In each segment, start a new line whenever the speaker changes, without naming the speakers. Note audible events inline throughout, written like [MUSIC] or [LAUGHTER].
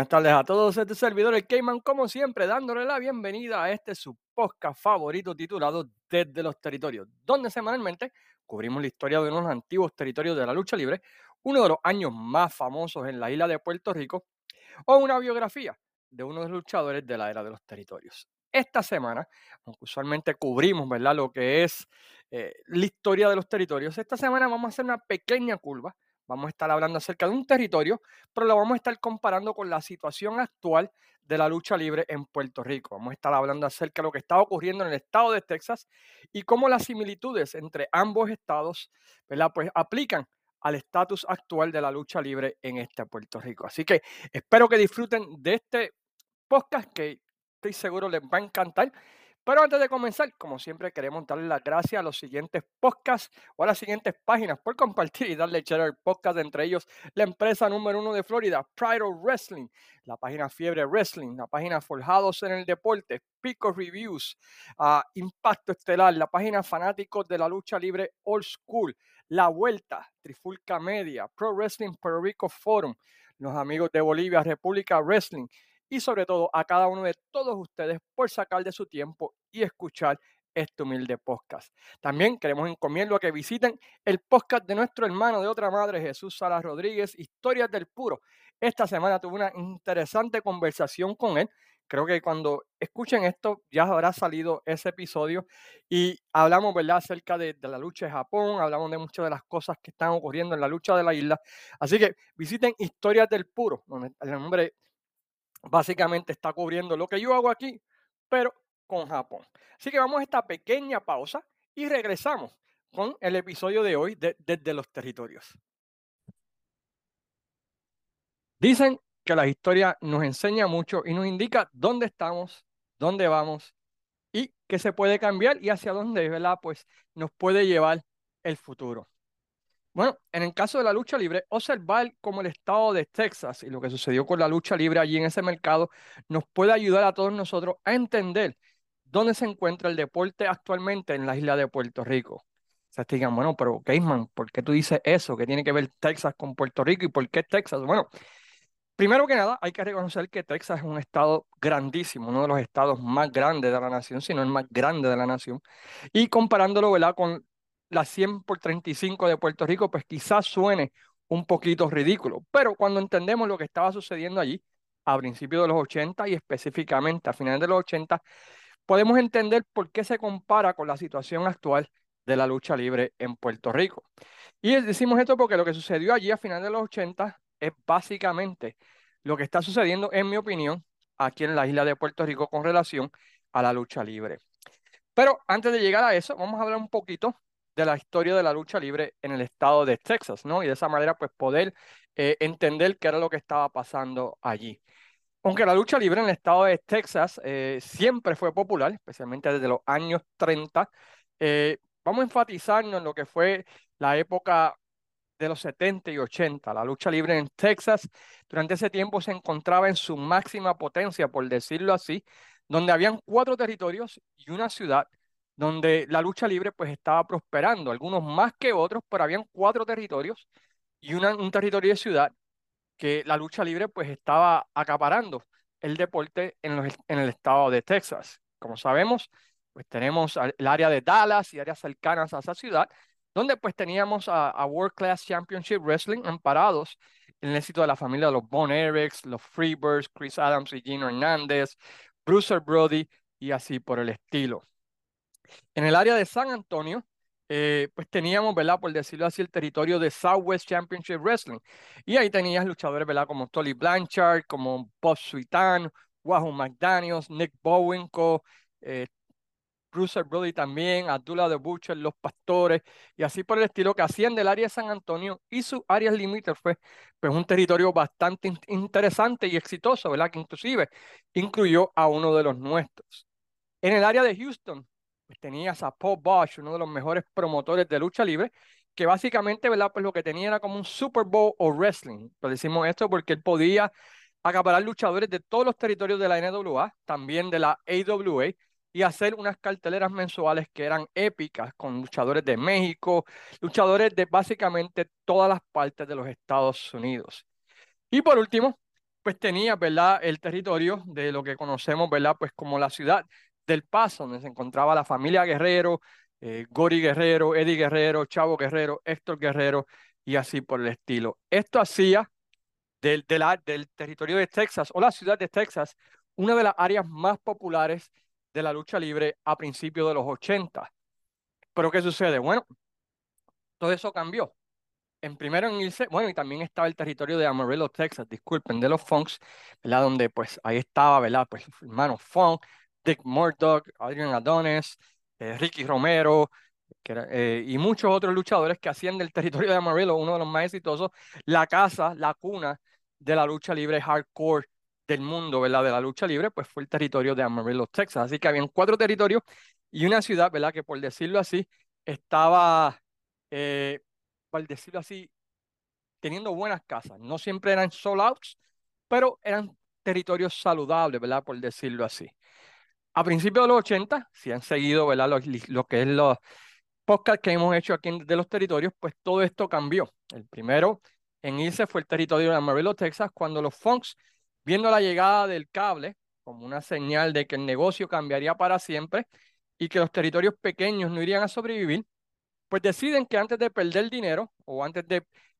buenas tardes a todos. Este servidor, el Cayman, como siempre, dándole la bienvenida a este su podcast favorito titulado Desde los Territorios, donde semanalmente cubrimos la historia de unos antiguos territorios de la lucha libre, uno de los años más famosos en la isla de Puerto Rico, o una biografía de uno de los luchadores de la era de los territorios. Esta semana, aunque usualmente cubrimos ¿verdad? lo que es eh, la historia de los territorios, esta semana vamos a hacer una pequeña curva Vamos a estar hablando acerca de un territorio, pero lo vamos a estar comparando con la situación actual de la lucha libre en Puerto Rico. Vamos a estar hablando acerca de lo que está ocurriendo en el estado de Texas y cómo las similitudes entre ambos estados, ¿verdad? Pues aplican al estatus actual de la lucha libre en este Puerto Rico. Así que espero que disfruten de este podcast que estoy seguro les va a encantar. Pero antes de comenzar, como siempre, queremos darle las gracias a los siguientes podcasts o a las siguientes páginas por compartir y darle echar el podcast, entre ellos la empresa número uno de Florida, Pride of Wrestling, la página Fiebre Wrestling, la página Forjados en el Deporte, Pico Reviews, uh, Impacto Estelar, la página Fanáticos de la Lucha Libre Old School, La Vuelta, Trifulca Media, Pro Wrestling Puerto Rico Forum, los amigos de Bolivia, República Wrestling, y sobre todo a cada uno de todos ustedes por sacar de su tiempo y escuchar este humilde podcast. También queremos encomiendo a que visiten el podcast de nuestro hermano de otra madre, Jesús Salas Rodríguez, Historias del Puro. Esta semana tuve una interesante conversación con él. Creo que cuando escuchen esto ya habrá salido ese episodio y hablamos ¿verdad? acerca de, de la lucha de Japón, hablamos de muchas de las cosas que están ocurriendo en la lucha de la isla. Así que visiten Historias del Puro, el nombre básicamente está cubriendo lo que yo hago aquí, pero con Japón. Así que vamos a esta pequeña pausa y regresamos con el episodio de hoy de, desde los territorios. Dicen que la historia nos enseña mucho y nos indica dónde estamos, dónde vamos y qué se puede cambiar y hacia dónde, ¿verdad? Pues nos puede llevar el futuro. Bueno, en el caso de la lucha libre, observar cómo el estado de Texas y lo que sucedió con la lucha libre allí en ese mercado nos puede ayudar a todos nosotros a entender dónde se encuentra el deporte actualmente en la isla de Puerto Rico. O sea, te digan, bueno, pero Caseman, ¿por qué tú dices eso? ¿Qué tiene que ver Texas con Puerto Rico y por qué Texas? Bueno, primero que nada, hay que reconocer que Texas es un estado grandísimo, uno de los estados más grandes de la nación, si no el más grande de la nación. Y comparándolo, ¿verdad? Con la 100 por 35 de Puerto Rico, pues quizás suene un poquito ridículo, pero cuando entendemos lo que estaba sucediendo allí a principios de los 80 y específicamente a finales de los 80, podemos entender por qué se compara con la situación actual de la lucha libre en Puerto Rico. Y decimos esto porque lo que sucedió allí a finales de los 80 es básicamente lo que está sucediendo, en mi opinión, aquí en la isla de Puerto Rico con relación a la lucha libre. Pero antes de llegar a eso, vamos a hablar un poquito de la historia de la lucha libre en el estado de Texas, ¿no? Y de esa manera, pues poder eh, entender qué era lo que estaba pasando allí. Aunque la lucha libre en el estado de Texas eh, siempre fue popular, especialmente desde los años 30, eh, vamos a enfatizarnos en lo que fue la época de los 70 y 80. La lucha libre en Texas durante ese tiempo se encontraba en su máxima potencia, por decirlo así, donde habían cuatro territorios y una ciudad donde la lucha libre pues estaba prosperando, algunos más que otros, pero habían cuatro territorios y un territorio de ciudad que la lucha libre pues estaba acaparando el deporte en, en el estado de Texas. Como sabemos, pues tenemos el área de Dallas y áreas cercanas a esa ciudad, donde pues teníamos a, World Class Championship Wrestling amparados en el éxito de la familia de los Bon Erics, los Freebirds, Chris Adams y Gino Hernández, Bruiser Brody y así por el estilo. En el área de San Antonio, eh, pues teníamos, ¿verdad? Por decirlo así, el territorio de Southwest Championship Wrestling. Y ahí tenías luchadores, ¿verdad? Como Tolly Blanchard, como Bob Suitan, Wahoo McDaniels, Nick Bowenko, eh, Bruce Brody también, Abdullah the Butcher, Los Pastores, y así por el estilo que hacían del área de San Antonio y sus áreas límites fue pues un territorio bastante interesante y exitoso, ¿verdad? Que inclusive incluyó a uno de los nuestros. En el área de Houston, pues tenías a Paul Bosch, uno de los mejores promotores de lucha libre, que básicamente, ¿verdad? Pues lo que tenía era como un Super Bowl o wrestling. Lo decimos esto porque él podía acaparar luchadores de todos los territorios de la NWA, también de la AWA, y hacer unas carteleras mensuales que eran épicas con luchadores de México, luchadores de básicamente todas las partes de los Estados Unidos. Y por último, pues tenía, ¿verdad? El territorio de lo que conocemos, ¿verdad? Pues como la ciudad del Paso, donde se encontraba la familia Guerrero, eh, Gori Guerrero, Eddie Guerrero, Chavo Guerrero, Héctor Guerrero y así por el estilo. Esto hacía del, del territorio de Texas o la ciudad de Texas una de las áreas más populares de la lucha libre a principios de los 80. Pero ¿qué sucede? Bueno, todo eso cambió. En primero en irse, bueno, y también estaba el territorio de Amarillo, Texas, disculpen, de los Funks, ¿verdad? Donde pues ahí estaba, ¿verdad? Pues hermano Funk, Dick Murdoch, Adrian Adonis, eh, Ricky Romero, eh, y muchos otros luchadores que hacían del territorio de Amarillo uno de los más exitosos, la casa, la cuna de la lucha libre hardcore del mundo, ¿verdad? De la lucha libre, pues fue el territorio de Amarillo, Texas. Así que habían cuatro territorios y una ciudad, ¿verdad? Que por decirlo así, estaba, eh, por decirlo así, teniendo buenas casas. No siempre eran sold outs, pero eran territorios saludables, ¿verdad? Por decirlo así. A principios de los 80, si han seguido. Lo, que es los podcasts que hemos hecho aquí de los territorios, pues todo esto cambió. El primero en irse fue el territorio de Amarillo, Texas, cuando los Funks, viendo la llegada del cable como una señal de que el negocio cambiaría para siempre y que los territorios pequeños no irían a sobrevivir, pues deciden que antes de perder dinero o antes de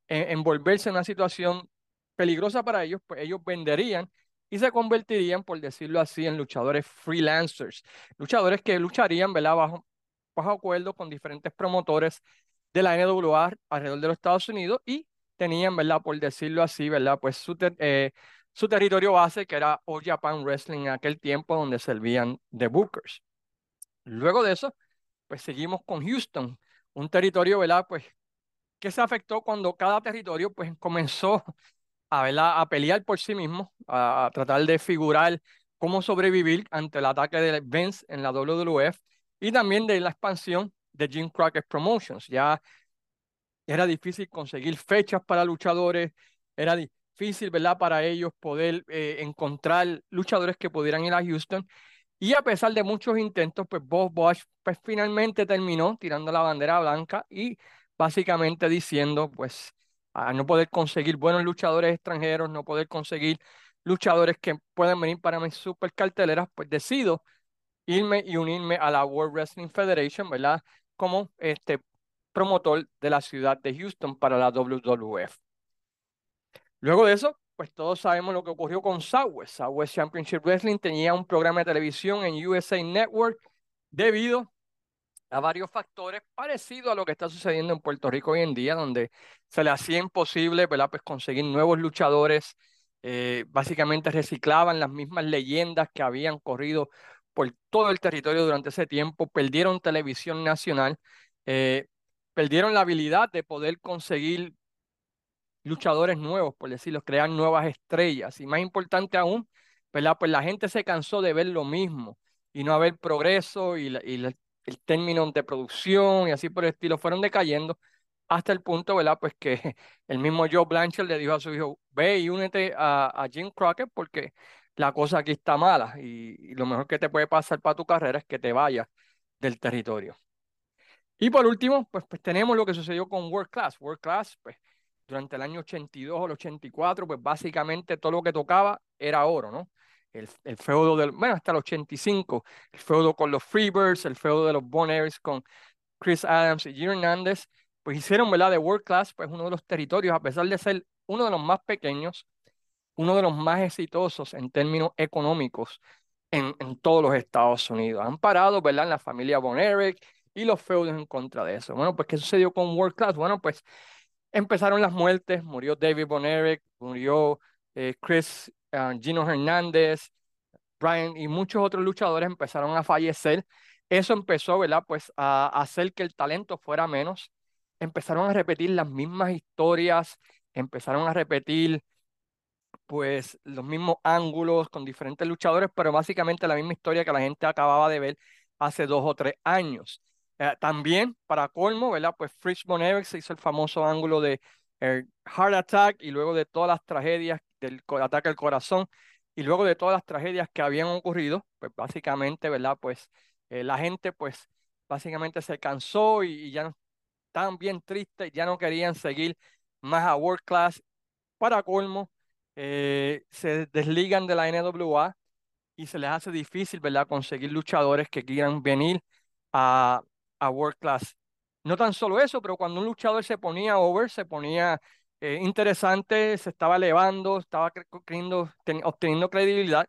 eh, envolverse en una situación peligrosa para ellos, pues ellos venderían y se convertirían, por decirlo así, en luchadores freelancers, luchadores que lucharían ¿verdad? Bajo, bajo acuerdo con diferentes promotores de la NWA alrededor de los Estados Unidos y tenían, ¿verdad? Por decirlo así, ¿verdad? Pues su, eh, su territorio base, que era All Japan Wrestling en aquel tiempo, donde servían de bookers. Luego de eso, pues seguimos con Houston, un territorio, ¿verdad? Pues que se afectó cuando cada territorio, pues comenzó a, a pelear por sí mismo, a, a tratar de figurar cómo sobrevivir ante el ataque de Vince en la WWF y también de la expansión de Jim Crockett Promotions. Ya era difícil conseguir fechas para luchadores, era difícil, ¿verdad?, para ellos poder eh, encontrar luchadores que pudieran ir a Houston. Y a pesar de muchos intentos, pues Bob Bosch pues, finalmente terminó tirando la bandera blanca y básicamente diciendo, pues, a no poder conseguir buenos luchadores extranjeros, no poder conseguir luchadores que puedan venir para mis super carteleras, pues decido irme y unirme a la World Wrestling Federation, ¿verdad? Como este promotor de la ciudad de Houston para la WWF. Luego de eso, pues todos sabemos lo que ocurrió con Southwest. Southwest Championship Wrestling tenía un programa de televisión en USA Network debido a varios factores parecidos a lo que está sucediendo en Puerto Rico hoy en día, donde se le hacía imposible. Pues conseguir nuevos luchadores. Eh, básicamente reciclaban las mismas leyendas que habían corrido por todo el territorio durante ese tiempo, perdieron televisión nacional. Eh, perdieron la habilidad de poder conseguir luchadores nuevos, por decirlo, crear nuevas estrellas. Y más importante aún. Pues la gente se cansó de ver lo mismo y no haber progreso y, el término de producción y así por el estilo fueron decayendo hasta el punto, ¿verdad? Pues que [LAUGHS] el mismo Joe Blanchard le dijo a su hijo, ve y únete a, Jim Crockett porque la cosa aquí está mala y, lo mejor que te puede pasar para tu carrera es que te vayas del territorio. Y por último, pues, pues tenemos lo que sucedió con World Class. World Class, pues durante el año 82 o el 84, pues básicamente todo lo que tocaba era oro, ¿no? El, feudo del, bueno, hasta el 85, el feudo con los Freebirds, el feudo de los Bonairs con Chris Adams y Jim Hernandez, pues hicieron, ¿verdad? De World Class, pues uno de los territorios, a pesar de ser uno de los más pequeños, uno de los más exitosos en términos económicos en, en todos los Estados Unidos. Han parado, ¿verdad? En la familia Von y los feudos en contra de eso. Bueno, pues ¿qué sucedió con World Class? Bueno, pues empezaron las muertes, murió David Bonerick, murió eh, Chris uh, Gino Hernández, Brian y muchos otros luchadores empezaron a fallecer. Eso empezó, ¿verdad? Pues a, a hacer que el talento fuera menos. Empezaron a repetir las mismas historias, empezaron a repetir pues los mismos ángulos con diferentes luchadores, pero básicamente la misma historia que la gente acababa de ver hace dos o tres años. Eh, también, para colmo, ¿verdad? Pues Fritz von se hizo el famoso ángulo de eh, Heart Attack y luego de todas las tragedias del ataque al corazón y luego de todas las tragedias que habían ocurrido, pues básicamente, ¿verdad? Pues eh, la gente, pues básicamente se cansó y, ya no, bien tristes, ya no querían seguir más a World Class. Para colmo, eh, se desligan de la NWA y se les hace difícil, ¿verdad?, conseguir luchadores que quieran venir a, a World Class. No tan solo eso, pero cuando un luchador se ponía over, se ponía eh, interesante, se estaba elevando, estaba obteniendo credibilidad,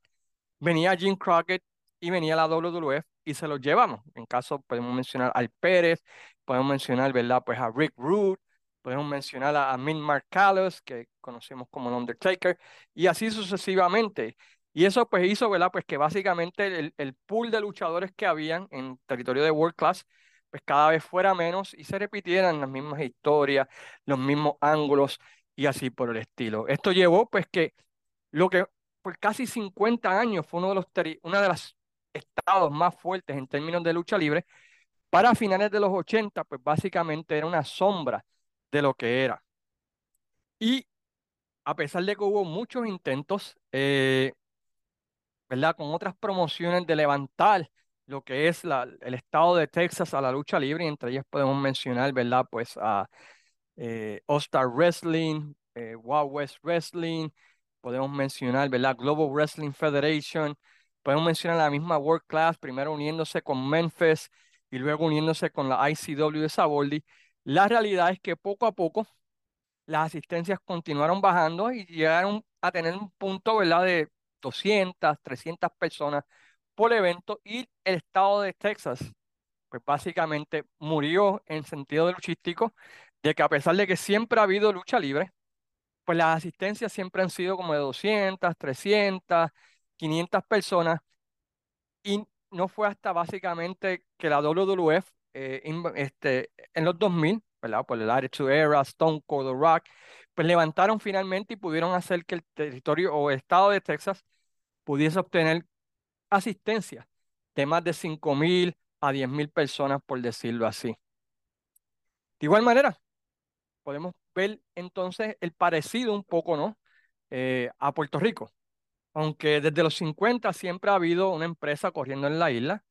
venía Jim Crockett y venía la WWF y se los llevamos. En caso, podemos mencionar al Pérez, podemos mencionar, ¿verdad? Pues a Rick Root, podemos mencionar a, a Min Mark que conocemos como el Undertaker, y así sucesivamente. Y eso pues hizo, ¿verdad? Pues que básicamente el, el pool de luchadores que habían en territorio de World Class, pues cada vez fuera menos y se repitieran las mismas historias, los mismos ángulos y así por el estilo. Esto llevó pues que lo que por casi 50 años fue uno de los, una de las estados más fuertes en términos de lucha libre, para finales de los 80, pues básicamente era una sombra de lo que era. Y a pesar de que hubo muchos intentos, eh, ¿verdad? Con otras promociones de levantar lo que es la, el estado de Texas a la lucha libre, y entre ellas podemos mencionar, ¿verdad? Pues a eh, All Star Wrestling, eh, Wild West Wrestling, podemos mencionar, ¿verdad? Global Wrestling Federation, podemos mencionar la misma World Class, primero uniéndose con Memphis y luego uniéndose con la ICW de Saboldi. La realidad es que poco a poco las asistencias continuaron bajando y llegaron a tener un punto, ¿verdad? De 200, 300 personas por evento y el estado de Texas, pues básicamente murió en sentido de luchístico, de que a pesar de que siempre ha habido lucha libre, pues las asistencias siempre han sido como de 200, 300, 500 personas y no fue hasta básicamente que la WWF eh, este, en los 2000, ¿verdad? Por el Attitude Era, Stone Cold, Rock, pues levantaron finalmente y pudieron hacer que el territorio o estado de Texas pudiese obtener asistencia de más de 5.000 a 10.000 personas, por decirlo así. De igual manera, podemos ver entonces el parecido un poco, ¿no? Eh, a Puerto Rico. Aunque desde los 50 siempre ha habido una empresa corriendo en la isla,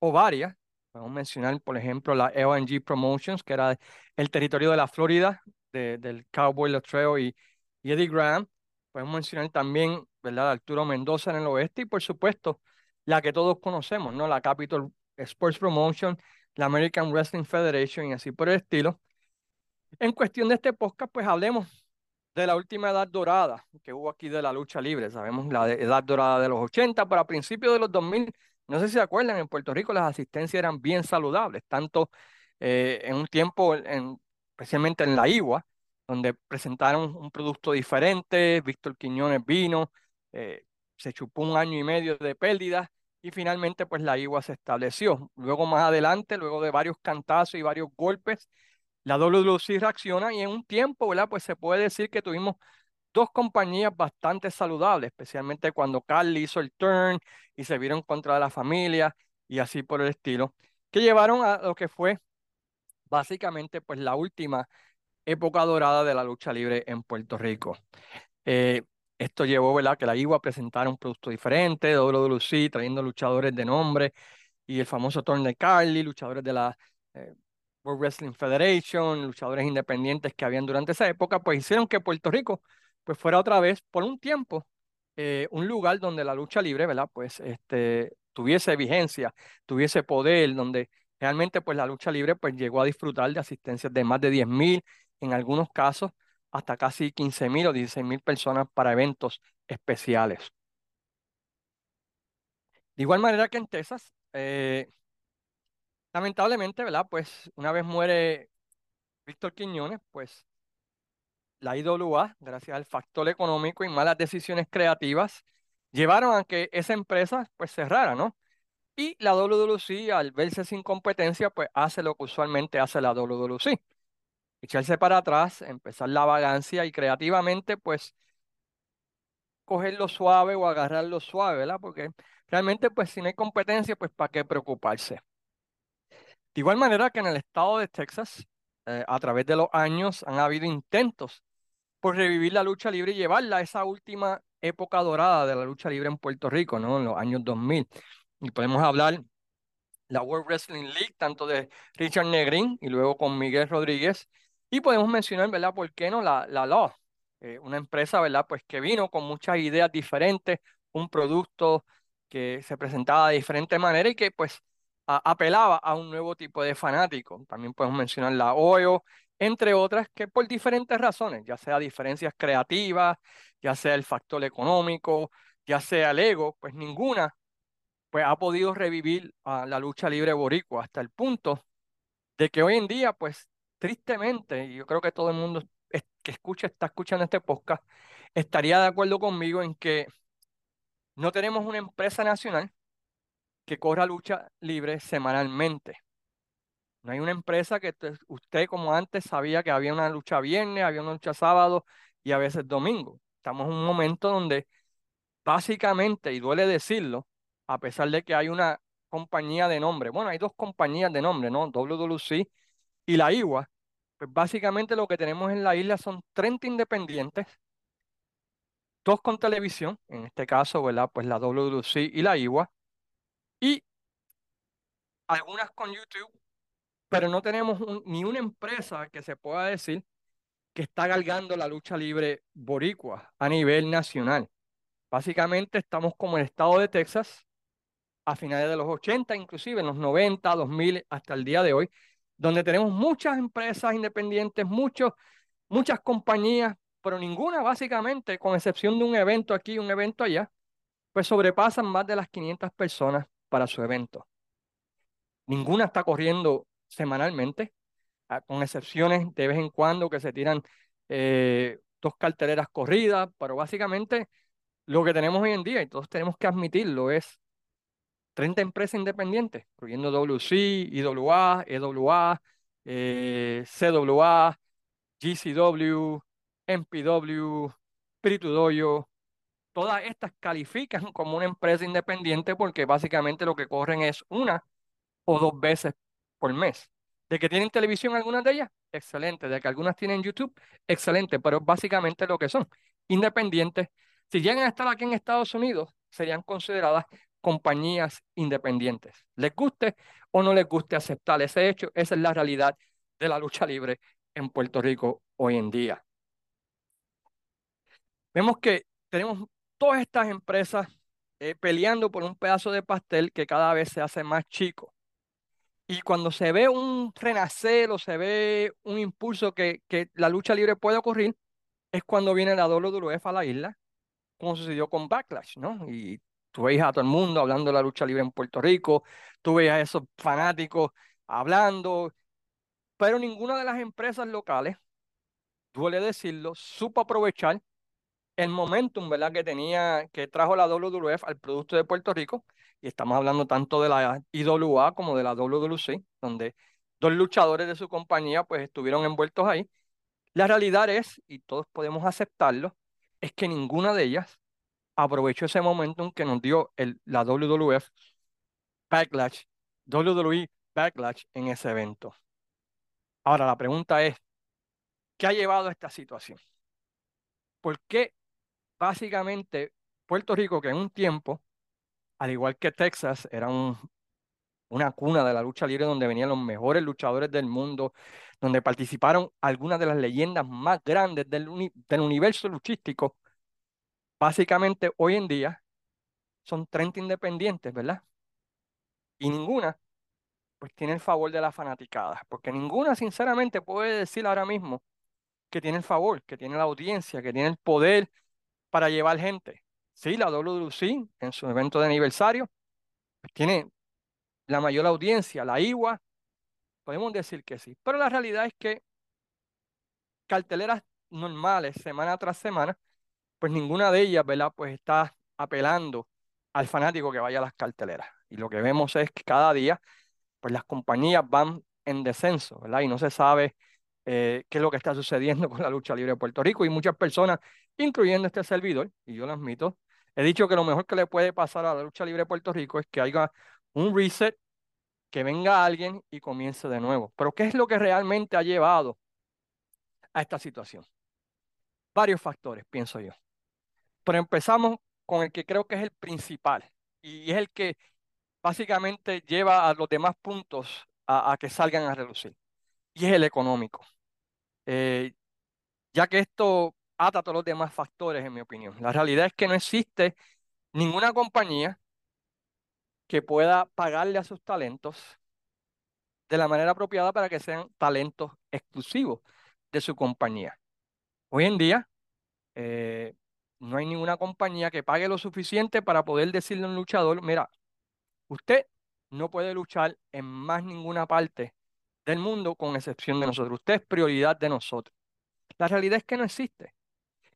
o varias. Podemos mencionar, por ejemplo, la LNG Promotions, que era el territorio de la Florida, del Cowboy Latreo y, y Eddie Graham. Podemos mencionar también, ¿verdad?, Arturo Mendoza en el oeste y, por supuesto, la que todos conocemos, ¿no? La Capital Sports Promotion, la American Wrestling Federation y así por el estilo. En cuestión de este podcast, pues hablemos de la última edad dorada que hubo aquí de la lucha libre. Sabemos la edad dorada de los 80, pero a principios de los 2000, no sé si se acuerdan, en Puerto Rico las asistencias eran bien saludables, tanto eh, en un tiempo, en, especialmente en la IWA, donde presentaron un producto diferente, Víctor Quiñones vino, eh, se chupó un año y medio de pérdidas y finalmente pues la IWA se estableció. Luego más adelante, luego de varios cantazos y varios golpes, la WWC reacciona y en un tiempo, ¿verdad? Pues se puede decir que tuvimos dos compañías bastante saludables, especialmente cuando Carly hizo el turn y se vieron contra la familia y así por el estilo, que llevaron a lo que fue básicamente pues la última época dorada de la lucha libre en Puerto Rico. Eh, esto llevó, ¿verdad?, que la IWA presentara un producto diferente, WWC trayendo luchadores de nombre y el famoso turn de Carly, luchadores de la eh, World Wrestling Federation, luchadores independientes que habían durante esa época, pues hicieron que Puerto Rico pues fuera otra vez por un tiempo eh, un lugar donde la lucha libre, ¿verdad? Pues este, tuviese vigencia, tuviese poder, donde realmente pues la lucha libre pues llegó a disfrutar de asistencias de más de 10.000, en algunos casos hasta casi 15.000 o 16.000 personas para eventos especiales. De igual manera que en Texas, eh, lamentablemente, ¿verdad? Pues una vez muere Víctor Quiñones, pues la IWA, gracias al factor económico y malas decisiones creativas, llevaron a que esa empresa pues cerrara, ¿no? Y la WWC, al verse sin competencia, pues hace lo que usualmente hace la WWC. Echarse para atrás, empezar la vagancia y creativamente, pues, cogerlo suave o agarrarlo suave, ¿verdad? Porque realmente, pues, si no hay competencia, pues, ¿para qué preocuparse? De igual manera que en el estado de Texas, eh, a través de los años, han habido intentos por revivir la lucha libre y llevarla a esa última época dorada de la lucha libre en Puerto Rico, ¿no? En los años 2000. Y podemos hablar la World Wrestling League, tanto de Richard Negrín y luego con Miguel Rodríguez. Y podemos mencionar, ¿verdad? ¿Por qué no? La, la Law, eh, una empresa, ¿verdad? Pues que vino con muchas ideas diferentes, un producto que se presentaba de diferente manera y que pues apelaba a un nuevo tipo de fanático. También podemos mencionar la OEO, entre otras, que por diferentes razones, ya sea diferencias creativas, ya sea el factor económico, ya sea el ego, pues ninguna pues ha podido revivir a la lucha libre boricua hasta el punto de que hoy en día, pues tristemente, y yo creo que todo el mundo que escucha, está escuchando este podcast, estaría de acuerdo conmigo en que no tenemos una empresa nacional que corra lucha libre semanalmente. No hay una empresa que usted como antes sabía que había una lucha viernes, había una lucha sábado y a veces domingo. Estamos en un momento donde básicamente, y duele decirlo, a pesar de que hay una compañía de nombre, bueno, hay dos compañías de nombre, ¿no? WWC y la IWA, pues básicamente lo que tenemos en la isla son 30 independientes, dos con televisión, en este caso, ¿verdad? Pues la WWC y la IWA, y algunas con YouTube, pero no tenemos ni una empresa que se pueda decir que está cargando la lucha libre boricua a nivel nacional. Básicamente estamos como el estado de Texas a finales de los 80, inclusive en los 90, 2000, hasta el día de hoy, donde tenemos muchas empresas independientes, muchos, muchas compañías, pero ninguna básicamente, con excepción de un evento aquí un evento allá, pues sobrepasan más de las 500 personas para su evento. Ninguna está corriendo semanalmente, ah, con excepciones de vez en cuando que se tiran eh, dos carteleras corridas, pero básicamente lo que tenemos hoy en día, y todos tenemos que admitirlo, es 30 empresas independientes, incluyendo WC, IWA, EWA, eh, CWA, GCW, MPW, Espíritu Doyo, todas estas califican como una empresa independiente porque básicamente lo que corren es una o dos veces por mes. ¿De que tienen televisión algunas de ellas? Excelente. ¿De que algunas tienen YouTube? Excelente. Pero básicamente lo que son independientes. Si llegan a estar aquí en Estados Unidos, serían consideradas compañías independientes. Les guste o no les guste aceptar ese hecho, esa es la realidad de la lucha libre en Puerto Rico hoy en día. Vemos que tenemos todas estas empresas eh, peleando por un pedazo de pastel que cada vez se hace más chico. Y cuando se ve un renacer o se ve un impulso que, que la lucha libre puede ocurrir, es cuando viene la WWF a la isla, como sucedió con Backlash, ¿no? Y tú veías a todo el mundo hablando de la lucha libre en Puerto Rico, tú veías a esos fanáticos hablando, pero ninguna de las empresas locales, duele decirlo, supo aprovechar el momentum, ¿verdad? Que tenía, que trajo la WWF al producto de Puerto Rico, y estamos hablando tanto de la IWA como de la WWC, donde dos luchadores de su compañía pues estuvieron envueltos ahí. La realidad es, y todos podemos aceptarlo, es que ninguna de ellas aprovechó ese momentum que nos dio la WWF Backlash, WWE Backlash en ese evento. Ahora la pregunta es, ¿qué ha llevado a esta situación? ¿Por qué básicamente Puerto Rico, que en un tiempo, al igual que Texas, era una cuna de la lucha libre donde venían los mejores luchadores del mundo, donde participaron algunas de las leyendas más grandes del universo luchístico, básicamente hoy en día son 30 independientes, ¿verdad? Y ninguna, pues tiene el favor de la fanaticada, porque ninguna, sinceramente, puede decir ahora mismo que tiene el favor, que tiene la audiencia, que tiene el poder para llevar gente. Sí, la WWC en su evento de aniversario pues, tiene la mayor audiencia, la IWA, podemos decir que sí, pero la realidad es que carteleras normales, semana tras semana, pues ninguna de ellas, ¿verdad? Pues está apelando al fanático que vaya a las carteleras. Y lo que vemos es que cada día, pues las compañías van en descenso, ¿verdad? Y no se sabe eh, qué es lo que está sucediendo [LAUGHS] con la lucha libre de Puerto Rico. Y muchas personas, incluyendo este servidor, y yo lo admito, he dicho que lo mejor que le puede pasar a la lucha libre de Puerto Rico es que haya un reset, que venga alguien y comience de nuevo. Pero ¿qué es lo que realmente ha llevado a esta situación? Varios factores, pienso yo. Pero empezamos con el que creo que es el principal y es el que básicamente lleva a los demás puntos a, que salgan a relucir y es el económico. Eh, ya que esto ata todos los demás factores, en mi opinión. La realidad es que no existe ninguna compañía que pueda pagarle a sus talentos de la manera apropiada para que sean talentos exclusivos de su compañía. Hoy en día, eh, no hay ninguna compañía que pague lo suficiente para poder decirle a un luchador, mira, usted no puede luchar en más ninguna parte del mundo con excepción de nosotros. Usted es prioridad de nosotros. La realidad es que no existe.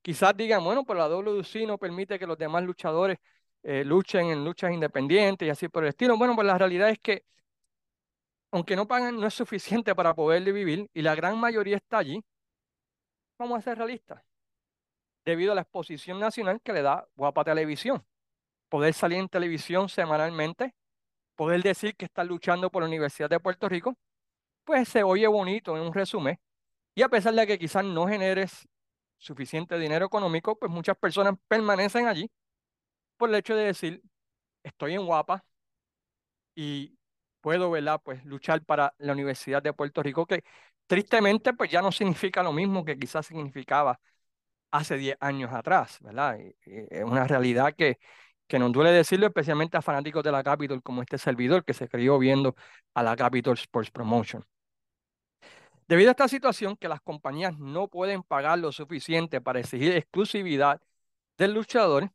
Quizás digan, bueno, pero la WC no permite que los demás luchadores eh, luchen en luchas independientes y así por el estilo. Bueno, pues la realidad es que aunque no pagan, no es suficiente para poder vivir y la gran mayoría está allí, vamos a ser realistas, debido a la exposición nacional que le da Guapa Televisión. Poder salir en televisión semanalmente, poder decir que está luchando por la Universidad de Puerto Rico, pues se oye bonito en un resumen. Y a pesar de que quizás no generes suficiente dinero económico, pues muchas personas permanecen allí por el hecho de decir, estoy en Guapa y puedo, ¿verdad? Pues luchar para la Universidad de Puerto Rico, que tristemente pues ya no significa lo mismo que quizás significaba hace 10 años atrás, ¿verdad? es una realidad que, que nos duele decirlo, especialmente a fanáticos de la Capitol como este servidor que se crió viendo a la Capitol Sports Promotion. Debido a esta situación que las compañías no pueden pagar lo suficiente para exigir exclusividad del luchador,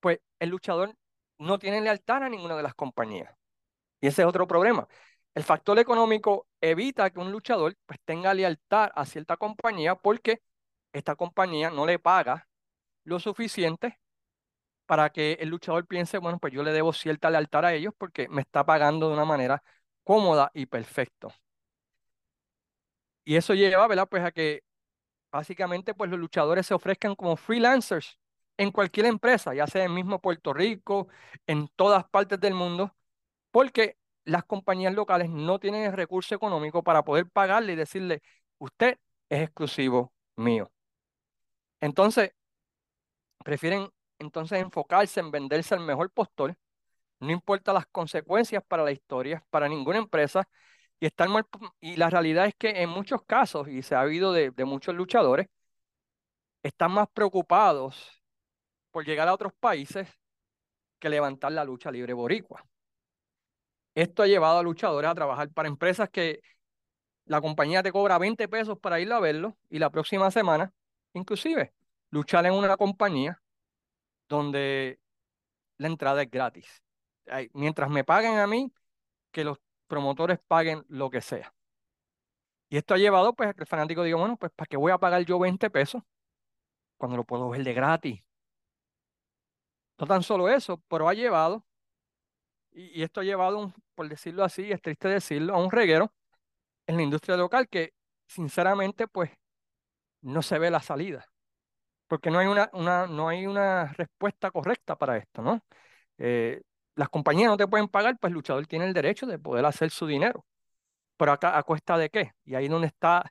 pues el luchador no tiene lealtad a ninguna de las compañías. Y ese es otro problema. El factor económico evita que un luchador pues, tenga lealtad a cierta compañía porque esta compañía no le paga lo suficiente para que el luchador piense, bueno, pues yo le debo cierta lealtad a ellos porque me está pagando de una manera cómoda y perfecta. Y eso lleva, ¿verdad? Pues a que básicamente pues los luchadores se ofrezcan como freelancers en cualquier empresa, ya sea en mismo Puerto Rico, en todas partes del mundo, porque las compañías locales no tienen el recurso económico para poder pagarle y decirle, usted es exclusivo mío. Entonces, prefieren entonces enfocarse en venderse al mejor postor, no importa las consecuencias para la historia, para ninguna empresa, y, están y la realidad es que en muchos casos, y se ha habido de, de muchos luchadores, están más preocupados por llegar a otros países que levantar la lucha libre boricua. Esto ha llevado a luchadores a trabajar para empresas que la compañía te cobra 20 pesos para ir a verlo y la próxima semana, inclusive, luchar en una compañía donde la entrada es gratis. Mientras me paguen a mí, que los promotores paguen lo que sea. Y esto ha llevado pues a que el fanático diga, bueno, pues ¿para qué voy a pagar yo 20 pesos cuando lo puedo ver de gratis? No tan solo eso, pero ha llevado y, esto ha llevado, por decirlo así, es triste decirlo, a un reguero en la industria local que sinceramente pues no se ve la salida, porque no hay una, no hay una respuesta correcta para esto. Eh, las compañías no te pueden pagar, pues el luchador tiene el derecho de poder hacer su dinero. Pero acá, ¿a cuesta de qué? Y ahí es donde está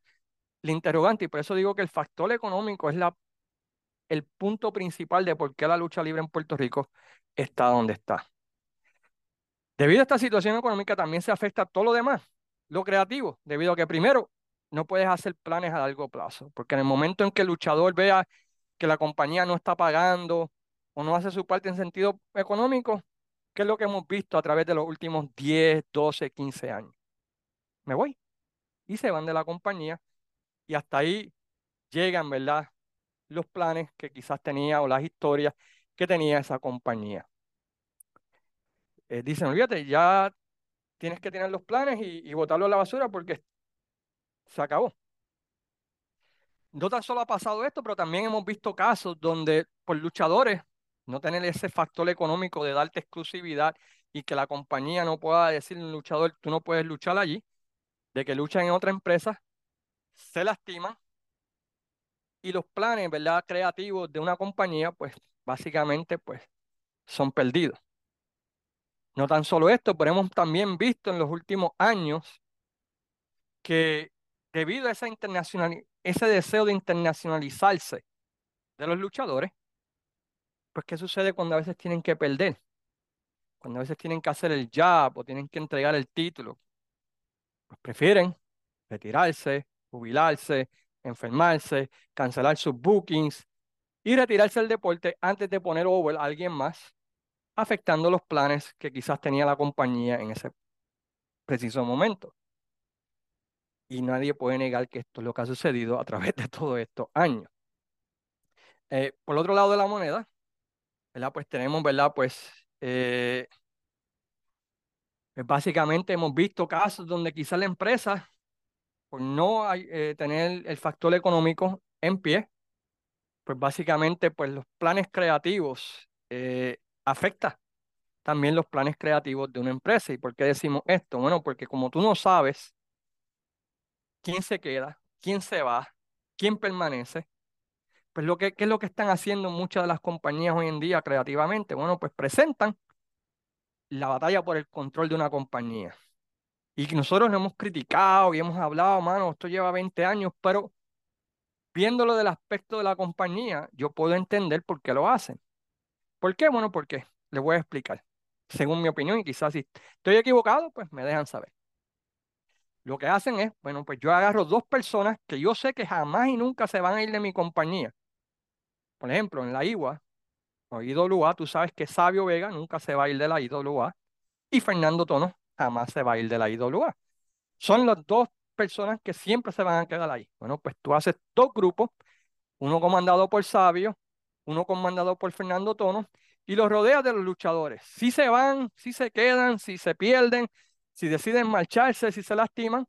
el interrogante. Y por eso digo que el factor económico es el punto principal de por qué la lucha libre en Puerto Rico está donde está. Debido a esta situación económica también se afecta todo lo demás, lo creativo, debido a que primero no puedes hacer planes a largo plazo, porque en el momento en que el luchador vea que la compañía no está pagando o no hace su parte en sentido económico, ¿qué es lo que hemos visto a través de los últimos 10, 12, 15 años? Me voy. Y se van de la compañía y hasta ahí llegan, ¿verdad? Los planes que quizás tenía o las historias que tenía esa compañía. Eh, dicen, olvídate, ya tienes que tener los planes y, botarlo a la basura porque se acabó. No tan solo ha pasado esto, pero también hemos visto casos donde por luchadores no tener ese factor económico de darte exclusividad y que la compañía no pueda decirle al luchador, tú no puedes luchar allí, de que luchan en otra empresa, se lastiman y los planes, ¿verdad? Creativos de una compañía, pues básicamente, pues son perdidos. No tan solo esto, pero hemos también visto en los últimos años que debido a esa internacional, ese deseo de internacionalizarse de los luchadores, pues ¿qué sucede cuando a veces tienen que perder? Cuando a veces tienen que hacer el jab o tienen que entregar el título. Pues prefieren retirarse, jubilarse, enfermarse, cancelar sus bookings y retirarse del deporte antes de poner over a alguien más, afectando los planes que quizás tenía la compañía en ese preciso momento. Y nadie puede negar que esto es lo que ha sucedido a través de todos estos años. Eh, por otro lado de la moneda. Pues tenemos, ¿verdad? Pues, eh, pues básicamente hemos visto casos donde quizás la empresa, por no eh, tener el factor económico en pie, pues básicamente pues los planes creativos eh, afectan también los planes creativos de una empresa. ¿Y por qué decimos esto? Bueno, porque como tú no sabes quién se queda, quién se va, quién permanece, pues lo que, ¿qué es lo que están haciendo muchas de las compañías hoy en día creativamente? Bueno, pues presentan la batalla por el control de una compañía. Y nosotros lo hemos criticado y hemos hablado, mano, esto lleva 20 años, pero viéndolo del aspecto de la compañía, yo puedo entender por qué lo hacen. ¿Por qué? Bueno, porque les voy a explicar, según mi opinión, y quizás si estoy equivocado, pues me dejan saber. Lo que hacen es, bueno, pues yo agarro dos personas que yo sé que jamás y nunca se van a ir de mi compañía. Por ejemplo, en la IWA, o IWA, tú sabes que Sabio Vega nunca se va a ir de la IWA y Fernando Tono jamás se va a ir de la IWA. Son las dos personas que siempre se van a quedar ahí. Bueno, pues tú haces dos grupos, uno comandado por Sabio, uno comandado por Fernando Tono, y los rodeas de los luchadores. Si se van, si se quedan, si se pierden, si deciden marcharse, si se lastiman,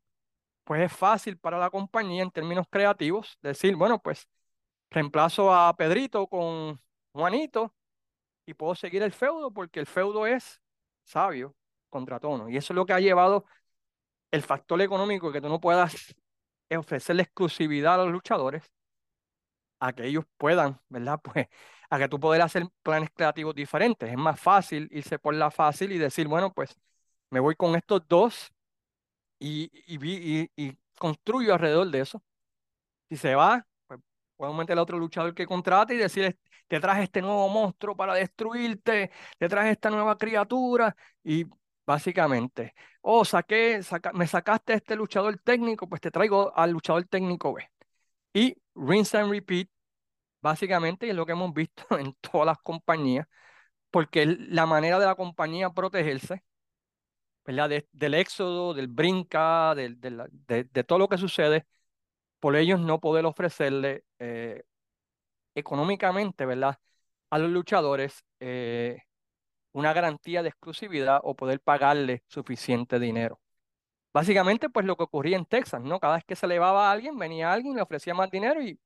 pues es fácil para la compañía en términos creativos decir, bueno, pues reemplazo a Pedrito con Juanito y puedo seguir el feudo porque el feudo es sabio contra tono. Y eso es lo que ha llevado el factor económico que tú no puedas ofrecerle exclusividad a los luchadores a que ellos puedan, ¿verdad? [LAUGHS] Pues a que tú puedas hacer planes creativos diferentes. Es más fácil irse por la fácil y decir, bueno, pues me voy con estos dos y, y, y construyo alrededor de eso. Si se va, Puedo meter a otro luchador que contrate y decirle, te traje este nuevo monstruo para destruirte, te traje esta nueva criatura y básicamente, oh, saqué, me sacaste este luchador técnico, pues te traigo al luchador técnico B. Y rinse and repeat, básicamente, es lo que hemos visto [LAUGHS] en todas las compañías, porque la manera de la compañía protegerse, ¿verdad? del éxodo, del brinca, de, de todo lo que sucede, por ellos no poder ofrecerle eh, económicamente, ¿verdad? A los luchadores eh, una garantía de exclusividad o poder pagarle suficiente dinero. Básicamente, pues lo que ocurría en Texas, ¿no? Cada vez que se elevaba a alguien, venía alguien, le ofrecía más dinero y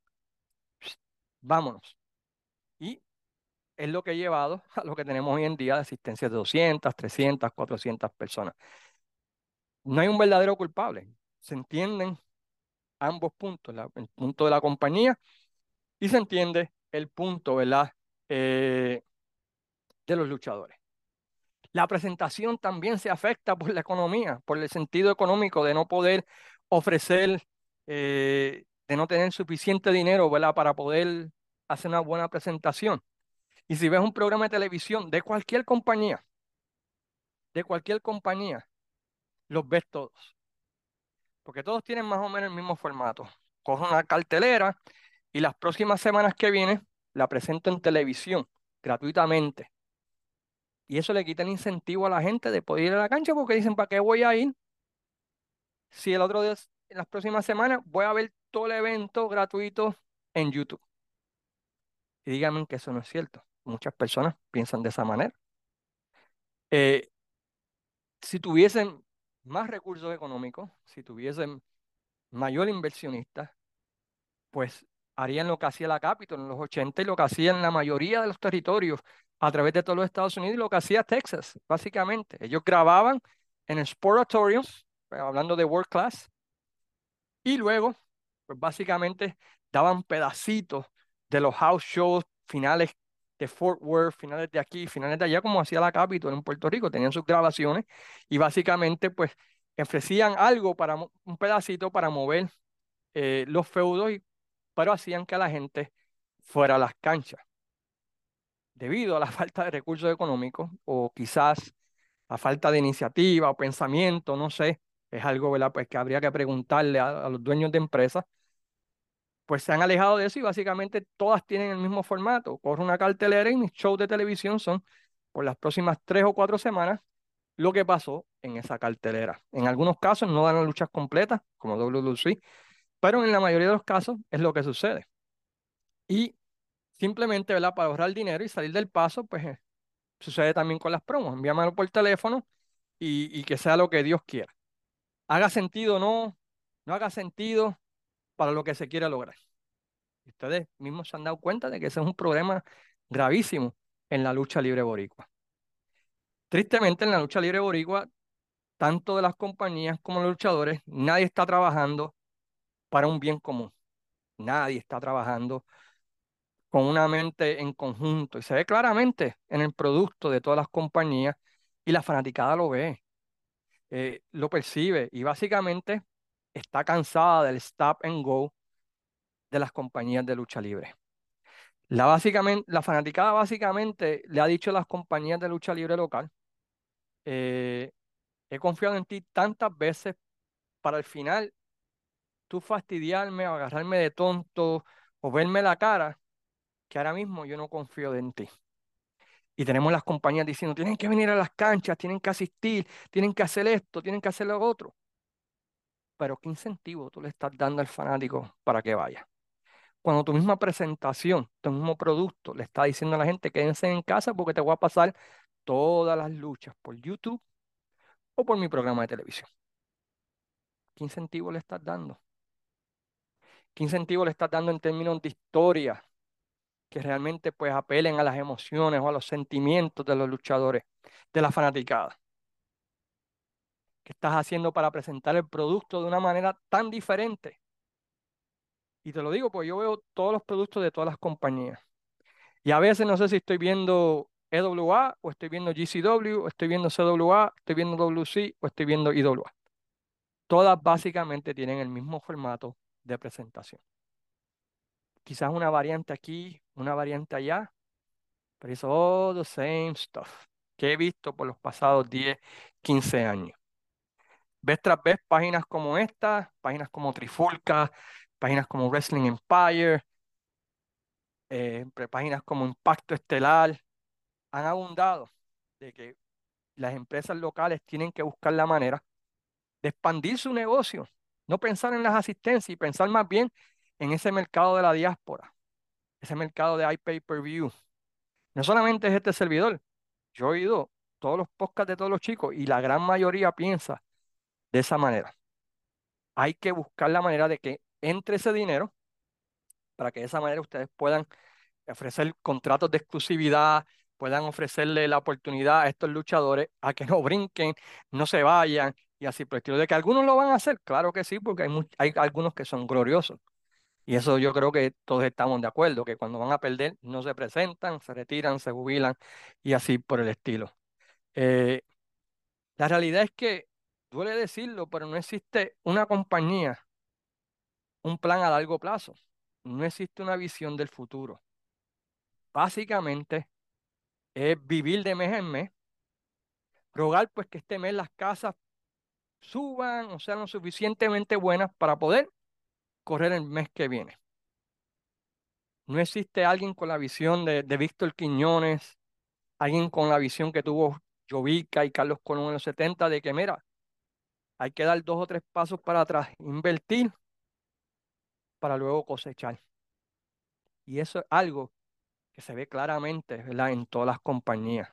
vámonos. Es lo que ha llevado a lo que tenemos hoy en día de asistencia de 200, 300, 400 personas. No hay un verdadero culpable. Se entienden ambos puntos, el punto de la compañía y se entiende el punto, ¿verdad? Eh, de los luchadores. La presentación también se afecta por la economía, por el sentido económico de no poder ofrecer, eh, de no tener suficiente dinero, ¿verdad? Para poder hacer una buena presentación. Y si ves un programa de televisión de cualquier compañía, de cualquier compañía, los ves todos porque todos tienen más o menos el mismo formato. Cojo una cartelera y las próximas semanas que vienen la presento en televisión gratuitamente. Y eso le quita el incentivo a la gente de poder ir a la cancha porque dicen, ¿para qué voy a ir? Si el otro día, en las próximas semanas, voy a ver todo el evento gratuito en YouTube. Y díganme que eso no es cierto. Muchas personas piensan de esa manera. Eh, si tuviesen más recursos económicos, si tuviesen mayor inversionista, pues harían lo que hacía la Capitol en los 80 y lo que hacían la mayoría de los territorios a través de todos los Estados Unidos y lo que hacía Texas, básicamente. Ellos grababan en el pues, hablando de World Class, y luego, pues básicamente daban pedacitos de los house shows finales de Fort Worth, finales de aquí, finales de allá, como hacía la Capitol en Puerto Rico, tenían sus grabaciones y básicamente pues ofrecían algo para un pedacito para mover eh, los feudos, y, pero hacían que la gente fuera a las canchas. Debido a la [LAUGHS] falta de recursos económicos o quizás la falta de iniciativa o pensamiento, no sé, es algo ¿verdad? Pues que habría que preguntarle a, a los dueños de empresas. Pues se han alejado de eso y básicamente todas tienen el mismo formato. Corro una cartelera y mis shows de televisión son por las próximas tres o cuatro semanas lo que pasó en esa cartelera. En algunos casos no dan luchas completas, como WWC, pero en la mayoría de los casos es lo que sucede. Y simplemente, ¿verdad? Para ahorrar dinero y salir del paso, pues eh, sucede también con las promos. Envíamelo por teléfono y, y que sea lo que Dios quiera. Haga sentido o no, no haga sentido para lo que se quiere lograr. Ustedes mismos se han dado cuenta de que ese es un problema gravísimo en la lucha libre boricua. Tristemente, en la lucha libre boricua, tanto de las compañías como los luchadores, nadie está trabajando para un bien común. Nadie está trabajando con una mente en conjunto. Y se ve claramente en el producto de todas las compañías y la fanaticada lo ve, eh, lo percibe y básicamente está cansada del stop and go de las compañías de lucha libre. La, básicamente, la fanaticada básicamente le ha dicho a las compañías de lucha libre local, eh, he confiado en ti tantas veces para el final tú fastidiarme o agarrarme de tonto o verme la cara, que ahora mismo yo no confío en ti. Y tenemos las compañías diciendo, tienen que venir a las canchas, tienen que asistir, tienen que hacer esto, tienen que hacer lo otro. Pero ¿qué incentivo tú le estás dando al fanático para que vaya? Cuando tu misma presentación, tu mismo producto le está diciendo a la gente, quédense en casa porque te voy a pasar todas las luchas por YouTube o por mi programa de televisión. ¿Qué incentivo le estás dando? ¿Qué incentivo le estás dando en términos de historia? Que realmente pues apelen a las emociones o a los sentimientos de los luchadores, de la fanaticada. ¿Qué estás haciendo para presentar el producto de una manera tan diferente? Y te lo digo porque yo veo todos los productos de todas las compañías. Y a veces no sé si estoy viendo EWA o estoy viendo GCW o estoy viendo CWA, estoy viendo WC o estoy viendo IWA. Todas básicamente tienen el mismo formato de presentación. Quizás una variante aquí, una variante allá, pero es all the same stuff que he visto por los pasados 10, 15 años. Ves tras vez páginas como esta, páginas como Trifulca, páginas como Wrestling Empire, eh, páginas como Impacto Estelar, han abundado de que las empresas locales tienen que buscar la manera de expandir su negocio, no pensar en las asistencias y pensar más bien en ese mercado de la diáspora, ese mercado de iPay-per-view. No solamente es este servidor, yo he oído todos los podcasts de todos los chicos y la gran mayoría piensa de esa manera. Hay que buscar la manera de que entre ese dinero para que de esa manera ustedes puedan ofrecer contratos de exclusividad, puedan ofrecerle la oportunidad a estos luchadores a que no brinquen, no se vayan y así por el estilo. De que algunos lo van a hacer, claro que sí, porque hay, hay algunos que son gloriosos. Y eso yo creo que todos estamos de acuerdo, que cuando van a perder no se presentan, se retiran, se jubilan y así por el estilo. Eh, la realidad es que, duele decirlo, pero no existe una compañía, un plan a largo plazo. No existe una visión del futuro. Básicamente, es vivir de mes en mes, rogar pues que este mes las casas suban o sean lo suficientemente buenas para poder correr el mes que viene. No existe alguien con la visión de, Víctor Quiñones, alguien con la visión que tuvo Jovica y Carlos Colón en los 70 de que, mira, hay que dar dos o tres pasos para atrás, invertir para luego cosechar. Y eso es algo que se ve claramente en todas las compañías.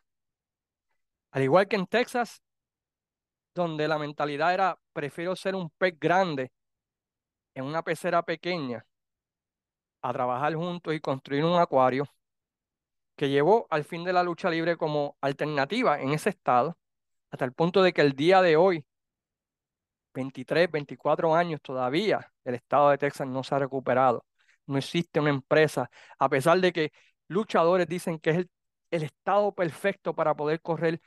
Al igual que en Texas, donde la mentalidad era, prefiero ser un pez grande en una pecera pequeña, a trabajar juntos y construir un acuario, que llevó al fin de la lucha libre como alternativa en ese estado, hasta el punto de que el día de hoy, 23, 24 años todavía, el estado de Texas no se ha recuperado. No existe una empresa, a pesar de que luchadores dicen que es el, estado perfecto para poder correr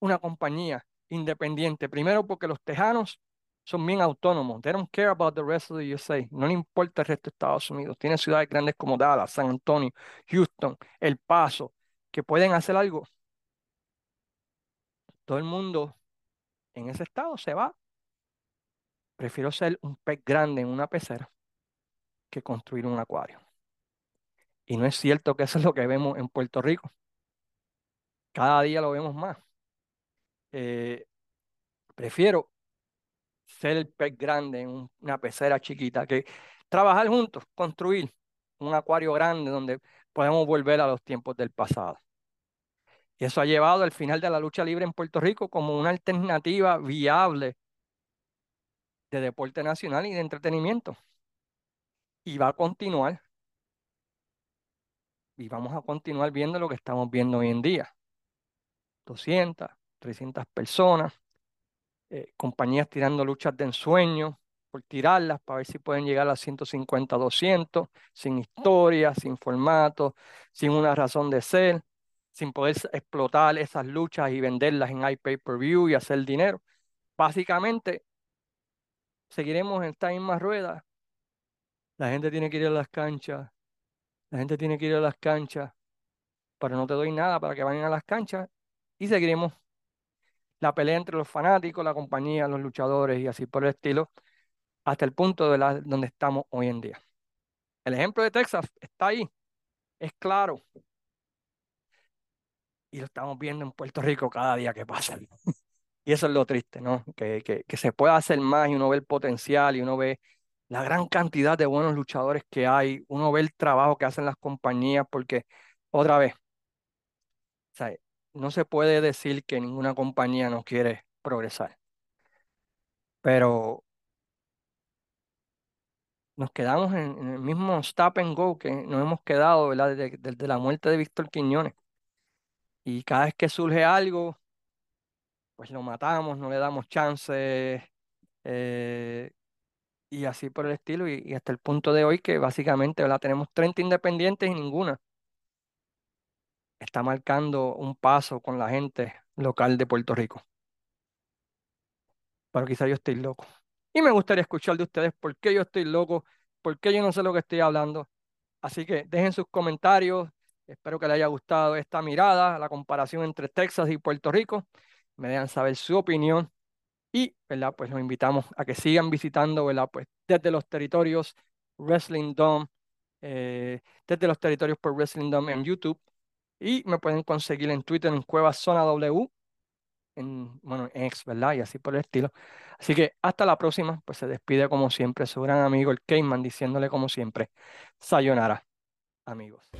una compañía independiente. Primero porque los tejanos son bien autónomos. They don't care about the rest of the USA. No le importa el resto de Estados Unidos. Tienen ciudades grandes como Dallas, San Antonio, Houston, El Paso, que pueden hacer algo. Todo el mundo en ese estado se va. Prefiero ser un pez grande en una pecera que construir un acuario. Y no es cierto que eso es lo que vemos en Puerto Rico. Cada día lo vemos más. Eh, prefiero ser el pez grande en una pecera chiquita que trabajar juntos, construir un acuario grande donde podemos volver a los tiempos del pasado. Y eso ha llevado al final de la lucha libre en Puerto Rico como una alternativa viable de deporte nacional y de entretenimiento. Y va a continuar. Y vamos a continuar viendo lo que estamos viendo hoy en día. 200, 300 personas, eh, compañías tirando luchas de ensueño por tirarlas para ver si pueden llegar a 150, 200, sin historia, sin formato, sin una razón de ser, sin poder explotar esas luchas y venderlas en iPay-per-view y hacer dinero. Básicamente, seguiremos en esta misma rueda. La gente tiene que ir a las canchas, la gente tiene que ir a las canchas, pero no te doy nada para que vayan a las canchas y seguiremos la pelea entre los fanáticos, la compañía, los luchadores y así por el estilo, hasta el punto de la, donde estamos hoy en día. El ejemplo de Texas está ahí, es claro. Y lo estamos viendo en Puerto Rico cada día que pasa. Y eso es lo triste, ¿no? Que, que, se pueda hacer más y uno ve el potencial y uno ve la gran cantidad de buenos luchadores que hay, uno ve el trabajo que hacen las compañías, porque otra vez, no se puede decir que ninguna compañía no quiere progresar, pero nos quedamos en, el mismo stop and go que nos hemos quedado Desde, la muerte de Víctor Quiñones. Y cada vez que surge algo, pues lo matamos, no le damos chance, eh, y así por el estilo, y, hasta el punto de hoy que básicamente ¿verdad? tenemos 30 independientes y ninguna está marcando un paso con la gente local de Puerto Rico. Pero quizá yo estoy loco. Y me gustaría escuchar de ustedes por qué yo estoy loco, por qué yo no sé lo que estoy hablando. Así que dejen sus comentarios. Espero que les haya gustado esta mirada, la comparación entre Texas y Puerto Rico. Me dejan saber su opinión. Y, ¿verdad? Pues los invitamos a que sigan visitando, ¿verdad? Pues desde los territorios Wrestling Dome, eh, desde los territorios por Wrestling Dome en YouTube. Y me pueden conseguir en Twitter en Cueva Zona W en, bueno, en ex, ¿verdad? Y así por el estilo. Así que hasta la próxima, pues se despide como siempre su gran amigo el Cayman diciéndole como siempre, sayonara, amigos.